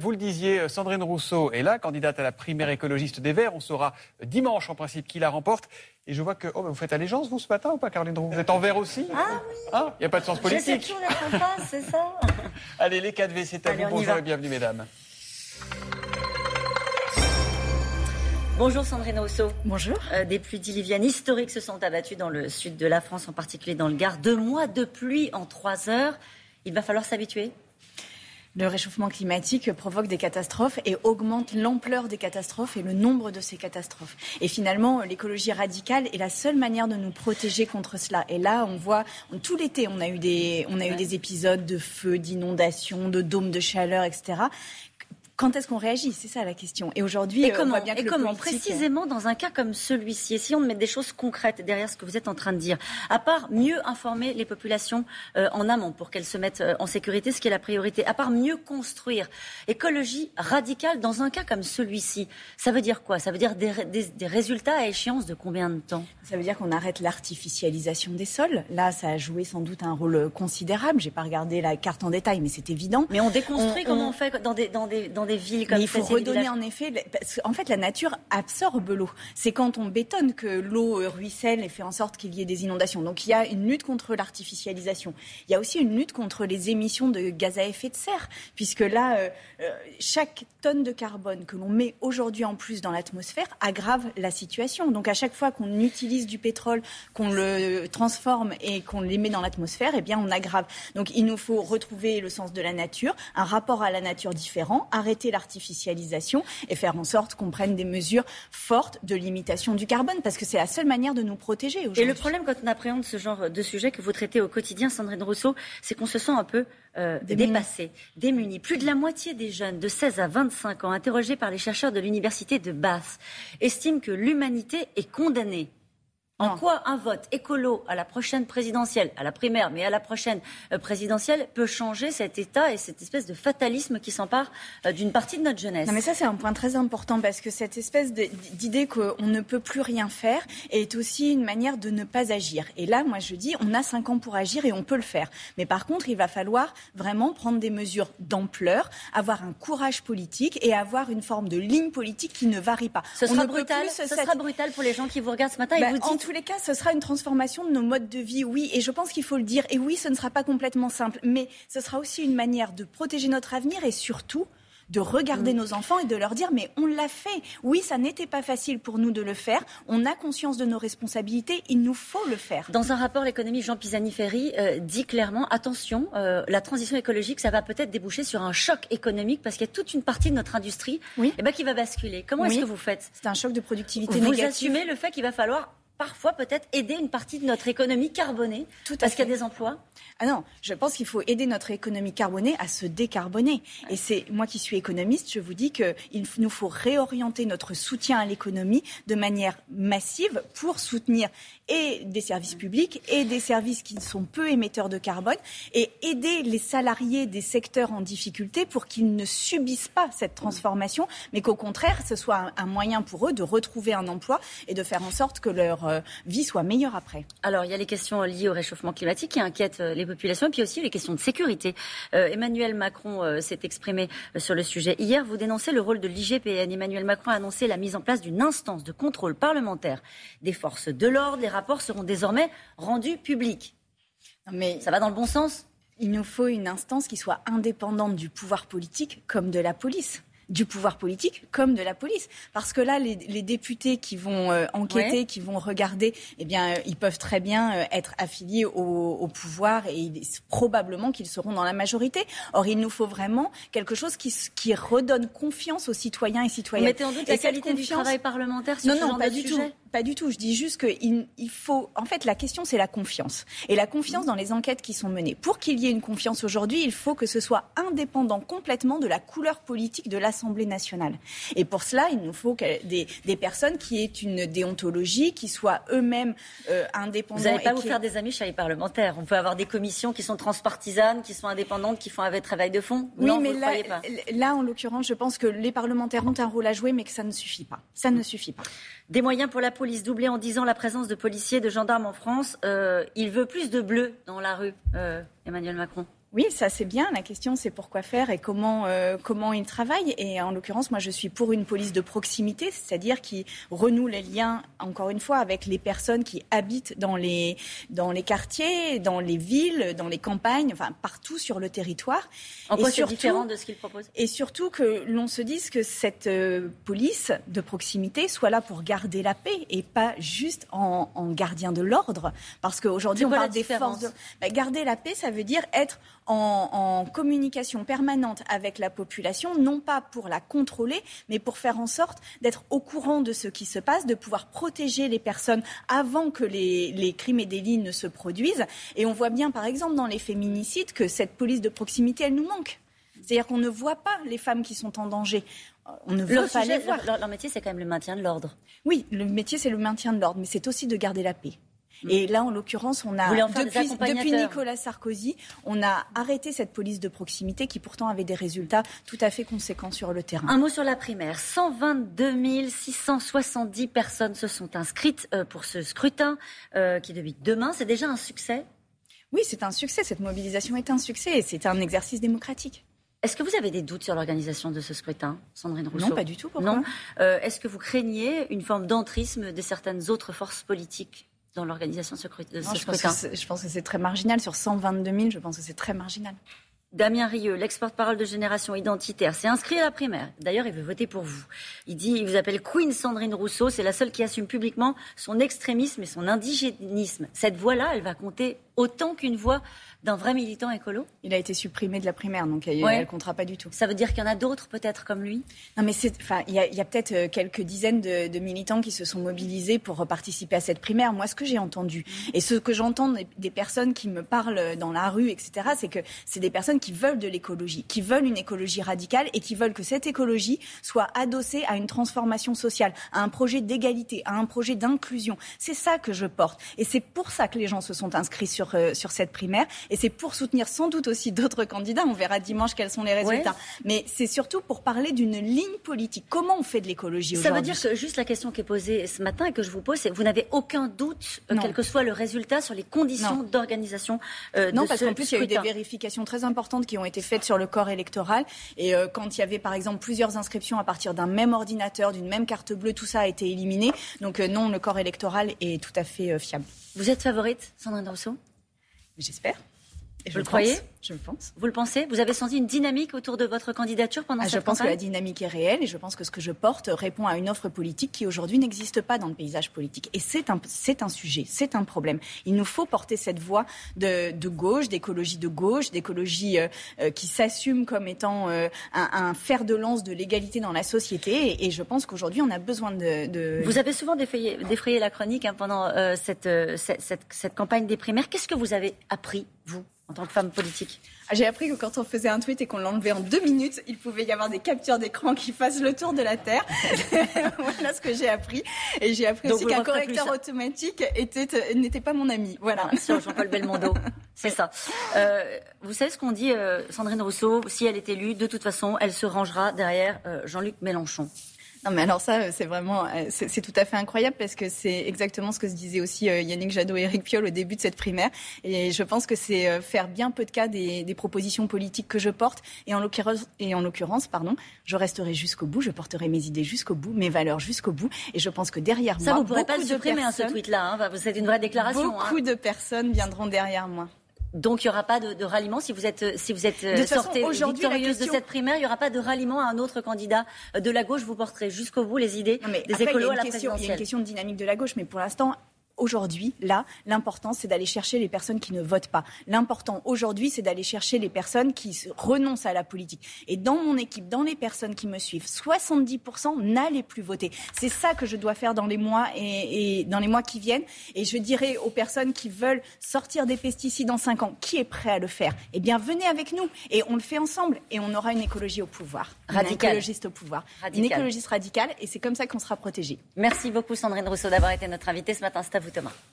Vous le disiez, Sandrine Rousseau est là, candidate à la primaire écologiste des Verts. On saura dimanche en principe qui la remporte. Et je vois que oh, vous faites allégeance, vous, ce matin, ou pas, Caroline Roux Vous êtes en vert aussi? Ah oui Ah, il n'y a pas de sens politique. Toujours d'être en face, c'est ça Allez, les 4V, c'est à Allez, vous. Bonjour et bienvenue, mesdames. Bonjour Sandrine Rousseau. Bonjour. Euh, des pluies diluviennes historiques se sont abattues dans le sud de la France, en particulier dans le Gard. Deux mois de pluie en trois heures. Il va falloir s'habituer. Le réchauffement climatique provoque des catastrophes et augmente l'ampleur des catastrophes et le nombre de ces catastrophes. Et finalement, l'écologie radicale est la seule manière de nous protéger contre cela. Et là, on voit, tout l'été, on a eu des, on a eu des épisodes de feux, d'inondations, de dômes de chaleur, etc. Quand est-ce qu'on réagit? C'est ça la question. Et aujourd'hui, Et euh, on comment, voit bien que et le comment? politique- précisément dans un cas comme celui-ci, essayons de mettre des choses concrètes derrière ce que vous êtes en train de dire. À part mieux informer les populations euh, en amont pour qu'elles se mettent euh, en sécurité, ce qui est la priorité. À part mieux construire, écologie radicale dans un cas comme celui-ci, ça veut dire quoi? Ça veut dire des, ré- des- des résultats à échéance de combien de temps? Ça veut dire qu'on arrête l'artificialisation des sols. Là, ça a joué sans doute un rôle considérable. J'ai pas regardé la carte en détail, mais c'est évident. Mais on déconstruit On- comment on- on fait dans des, dans des, dans des villes comme Mais il faut ça, redonner en effet, parce qu'en fait la nature absorbe l'eau. C'est quand on bétonne que l'eau euh, ruisselle et fait en sorte qu'il y ait des inondations. Donc il y a une lutte contre l'artificialisation. Il y a aussi une lutte contre les émissions de gaz à effet de serre, puisque là, euh, euh, chaque tonne de carbone que l'on met aujourd'hui en plus dans l'atmosphère aggrave la situation. Donc à chaque fois qu'on utilise du pétrole, qu'on le transforme et qu'on les met dans l'atmosphère, eh bien on aggrave. Donc il nous faut retrouver le sens de la nature, un rapport à la nature différent, arrêter l'artificialisation et faire en sorte qu'on prenne des mesures fortes de limitation du carbone, parce que c'est la seule manière de nous protéger aujourd'hui. Et le problème quand on appréhende ce genre de sujet que vous traitez au quotidien, Sandrine Rousseau, c'est qu'on se sent un peu euh, Démuni. dépassé, démuni. Plus de la moitié des jeunes de 16 à 25 ans, interrogés par les chercheurs de l'université de Bath, estiment que l'humanité est condamnée. En quoi un vote écolo à la prochaine présidentielle, à la primaire, mais à la prochaine euh, présidentielle, peut changer cet état et cette espèce de fatalisme qui s'empare euh, d'une partie de notre jeunesse? Non mais ça c'est un point très important parce que cette espèce d'idée qu'on ne peut plus rien faire est aussi une manière de ne pas agir. Et là, moi je dis, on a cinq ans pour agir et on peut le faire. Mais par contre, il va falloir vraiment prendre des mesures d'ampleur, avoir un courage politique et avoir une forme de ligne politique qui ne varie pas. Ce On sera ne peut brutal. Ce sera brutal pour les gens qui vous regardent ce matin et bah, vous dites tous les cas, ce sera une transformation de nos modes de vie, oui, et je pense qu'il faut le dire. Et oui, ce ne sera pas complètement simple, mais ce sera aussi une manière de protéger notre avenir et surtout de regarder Mm. nos enfants et de leur dire mais on l'a fait. Oui, ça n'était pas facile pour nous de le faire. On a conscience de nos responsabilités. Il nous faut le faire. Dans un rapport, l'économie, Jean Pisani-Ferry euh, dit clairement attention, euh, la transition écologique, ça va peut-être déboucher sur un choc économique parce qu'il y a toute une partie de notre industrie Oui. eh ben, qui va basculer. Comment est-ce que vous faites? C'est un choc de productivité Vous négative. assumez le fait qu'il va falloir parfois peut-être aider une partie de notre économie carbonée Tout parce qu'il y a des emplois. Ah non, je pense qu'il faut aider notre économie carbonée à se décarboner. Et c'est moi qui suis économiste, je vous dis qu'il nous faut réorienter notre soutien à l'économie de manière massive pour soutenir et des services publics et des services qui sont peu émetteurs de carbone et aider les salariés des secteurs en difficulté pour qu'ils ne subissent pas cette transformation, mais qu'au contraire, ce soit un moyen pour eux de retrouver un emploi et de faire en sorte que leur euh, vie soit meilleure après. Alors, il y a les questions liées au réchauffement climatique qui inquiètent euh, les populations, et puis aussi les questions de sécurité. Euh, Emmanuel Macron euh, s'est exprimé sur le sujet. Hier, vous dénoncez le rôle de l'IGPN. Emmanuel Macron a annoncé la mise en place d'une instance de contrôle parlementaire des forces de l'ordre. Les rapports seront désormais rendus publics. Mais Ça va dans le bon sens? Il nous faut une instance qui soit indépendante du pouvoir politique comme de la police. Du pouvoir politique comme de la police. Parce que là, les, les députés qui vont euh, enquêter, Ouais. qui vont regarder, eh bien, euh, ils peuvent très bien euh, être affiliés au, au pouvoir et il est probablement qu'ils seront dans la majorité. Or, il nous faut vraiment quelque chose qui, qui redonne confiance aux citoyens et Vous citoyennes. mettez en doute Et la qualité du travail parlementaire sur non, ce non, genre pas de du sujet tout. Pas du tout. Je dis juste qu'il il faut. En fait, la question, c'est la confiance. Et la confiance dans les enquêtes qui sont menées. Pour qu'il y ait une confiance aujourd'hui, il faut que ce soit indépendant complètement de la couleur politique de l'Assemblée nationale. Et pour cela, il nous faut des, des personnes qui aient une déontologie, qui soient eux-mêmes euh, indépendants. Vous n'allez pas vous faire des amis chez les parlementaires. On peut avoir des commissions qui sont transpartisanes, qui sont indépendantes, qui font un vrai travail de fond. Oui, non, mais vous là, pas. là, en l'occurrence, je pense que les parlementaires ont un rôle à jouer, mais que ça ne suffit pas. Ça ne suffit pas. Des moyens pour la police, doublés en 10 ans la présence de policiers, de gendarmes en France. Euh, il veut plus de bleus dans la rue, euh, Emmanuel Macron. Oui, ça c'est bien. La question c'est pourquoi faire et comment euh, comment ils travaillent. Et en l'occurrence, moi je suis pour une police de proximité, c'est-à-dire qui renoue les liens encore une fois avec les personnes qui habitent dans les dans les quartiers, dans les villes, dans les campagnes, enfin partout sur le territoire. En quoi c'est différent de ce qu'ils proposent? Et surtout que l'on se dise que cette euh, police de proximité soit là pour garder la paix et pas juste en, en gardien de l'ordre, parce qu'aujourd'hui on parle des forces. De... Bah, garder la paix, ça veut dire être en, communication permanente avec la population, non pas pour la contrôler, mais pour faire en sorte d'être au courant de ce qui se passe, de pouvoir protéger les personnes avant que les, les crimes et délits ne se produisent. Et on voit bien, par exemple, dans les féminicides, que cette police de proximité, elle nous manque. C'est-à-dire qu'on ne voit pas les femmes qui sont en danger. On ne veut pas les voir. leur métier, c'est quand même le maintien de l'ordre. Oui, le métier, c'est le maintien de l'ordre, mais c'est aussi de garder la paix. Mm. Et là, en l'occurrence, on a depuis, depuis, Nicolas Sarkozy, on a arrêté cette police de proximité qui pourtant avait des résultats tout à fait conséquents sur le terrain. Un mot sur la primaire. 122 670 personnes se sont inscrites euh, pour ce scrutin euh, qui débute demain. C'est déjà un succès? Oui, c'est un succès. Cette mobilisation est un succès et c'est un exercice démocratique. Est-ce que vous avez des doutes sur l'organisation de ce scrutin, Sandrine Rousseau? Non, pas du tout. Pourquoi? Non. Euh, est-ce que vous craignez une forme d'entrisme de certaines autres forces politiques? Dans l'organisation de ce, scrutin Je pense que c'est très marginal. Sur 122 000, je pense que c'est très marginal. Damien Rieu, l'ex-porte-parole de Génération Identitaire, s'est inscrit à la primaire. D'ailleurs, il veut voter pour vous. Il dit, il vous appelle Queen Sandrine Rousseau. C'est la seule qui assume publiquement son extrémisme et son indigénisme. Cette voix-là, elle va compter autant qu'une voix d'un vrai militant écolo Il a été supprimé de la primaire, donc elle ne comptera pas du tout. Ça veut dire qu'il y en a d'autres peut-être comme lui? Non, mais il y a, peut-être euh, quelques dizaines de, militants qui se sont mobilisés pour participer à cette primaire. Moi, ce que j'ai entendu mmh. et ce que j'entends des personnes qui me parlent dans la rue, etc., c'est que c'est des personnes qui veulent de l'écologie, qui veulent une écologie radicale et qui veulent que cette écologie soit adossée à une transformation sociale, à un projet d'égalité, à un projet d'inclusion. C'est ça que je porte, et c'est pour ça que les gens se sont inscrits sur euh, sur cette primaire. Et c'est pour soutenir sans doute aussi d'autres candidats. On verra dimanche quels sont les résultats. Mais c'est surtout pour parler d'une ligne politique. Comment on fait de l'écologie aujourd'hui Ça veut dire que juste la question qui est posée ce matin et que je vous pose, c'est que vous n'avez aucun doute, euh, quel que soit le résultat, sur les conditions d'organisation euh, non, parce qu'en plus, il y a eu des vérifications très importantes qui ont été faites sur le corps électoral. Et euh, quand il y avait, par exemple, plusieurs inscriptions à partir d'un même ordinateur, d'une même carte bleue, tout ça a été éliminé. Donc non, le corps électoral est tout à fait fiable. Vous êtes favorite, Sandrine Rousseau? J'espère. Et Vous le croyez je le pense. Vous le pensez Vous avez senti une dynamique autour de votre candidature pendant ah, cette campagne Je pense que la dynamique est réelle et je pense que ce que je porte répond à une offre politique qui aujourd'hui n'existe pas dans le paysage politique. Et c'est un, c'est un sujet, c'est un problème. Il nous faut porter cette voix de, de gauche, d'écologie de gauche, d'écologie euh, euh, qui s'assume comme étant euh, un, fer de lance de l'égalité dans la société. Et, je pense qu'aujourd'hui, on a besoin de, Vous avez souvent défrayé, défrayé la chronique hein, pendant cette, cette, cette, cette campagne des primaires. Qu'est-ce que vous avez appris, vous en tant que femme politique ah, J'ai appris que quand on faisait un tweet et qu'on l'enlevait en deux minutes, il pouvait y avoir des captures d'écran qui fassent le tour de la Terre. voilà ce que j'ai appris. Et j'ai appris aussi qu'un correcteur automatique n'était pas mon ami. Voilà. Ah, sur Jean-Paul Belmondo. C'est ça. Euh, vous savez ce qu'on dit, euh, Sandrine Rousseau, si elle est élue, de toute façon, elle se rangera derrière euh, Jean-Luc Mélenchon. Non, mais alors ça, c'est vraiment, euh, c'est tout à fait incroyable parce que c'est exactement ce que se disait aussi euh, Yannick Jadot et Eric Piolle au début de cette primaire. Et je pense que c'est euh, faire bien peu de cas des, des propositions politiques que je porte. Et en l'occurrence, et en l'occurrence, pardon, je resterai jusqu'au bout, je porterai mes idées jusqu'au bout, mes valeurs jusqu'au bout. Et je pense que derrière ça, moi, vous pourrez pas le supprimer, hein, ce tweet-là. Hein, c'est une vraie déclaration. Beaucoup hein. de personnes viendront derrière moi. Donc il n'y aura pas de, ralliement si vous êtes si vous êtes de sortez victorieuse de cette primaire, il n'y aura pas de ralliement à un autre candidat de la gauche. Vous porterez jusqu'au bout les idées des écolos à la présidentielle. Il y a une question de dynamique de la gauche, mais pour l'instant, aujourd'hui, là, l'important, c'est d'aller chercher les personnes qui ne votent pas. L'important aujourd'hui, c'est d'aller chercher les personnes qui renoncent à la politique. Et dans mon équipe, dans les personnes qui me suivent, 70% n'allaient plus voter. C'est ça que je dois faire dans les mois et, dans les mois qui viennent. Et je dirais aux personnes qui veulent sortir des pesticides en 5 ans, qui est prêt à le faire? Eh bien, venez avec nous et on le fait ensemble et on aura une écologie au pouvoir. Une écologiste au pouvoir. Une écologiste radicale et c'est comme ça qu'on sera protégé. Merci beaucoup Sandrine Rousseau d'avoir été notre invitée ce matin. C'est à vous ふてま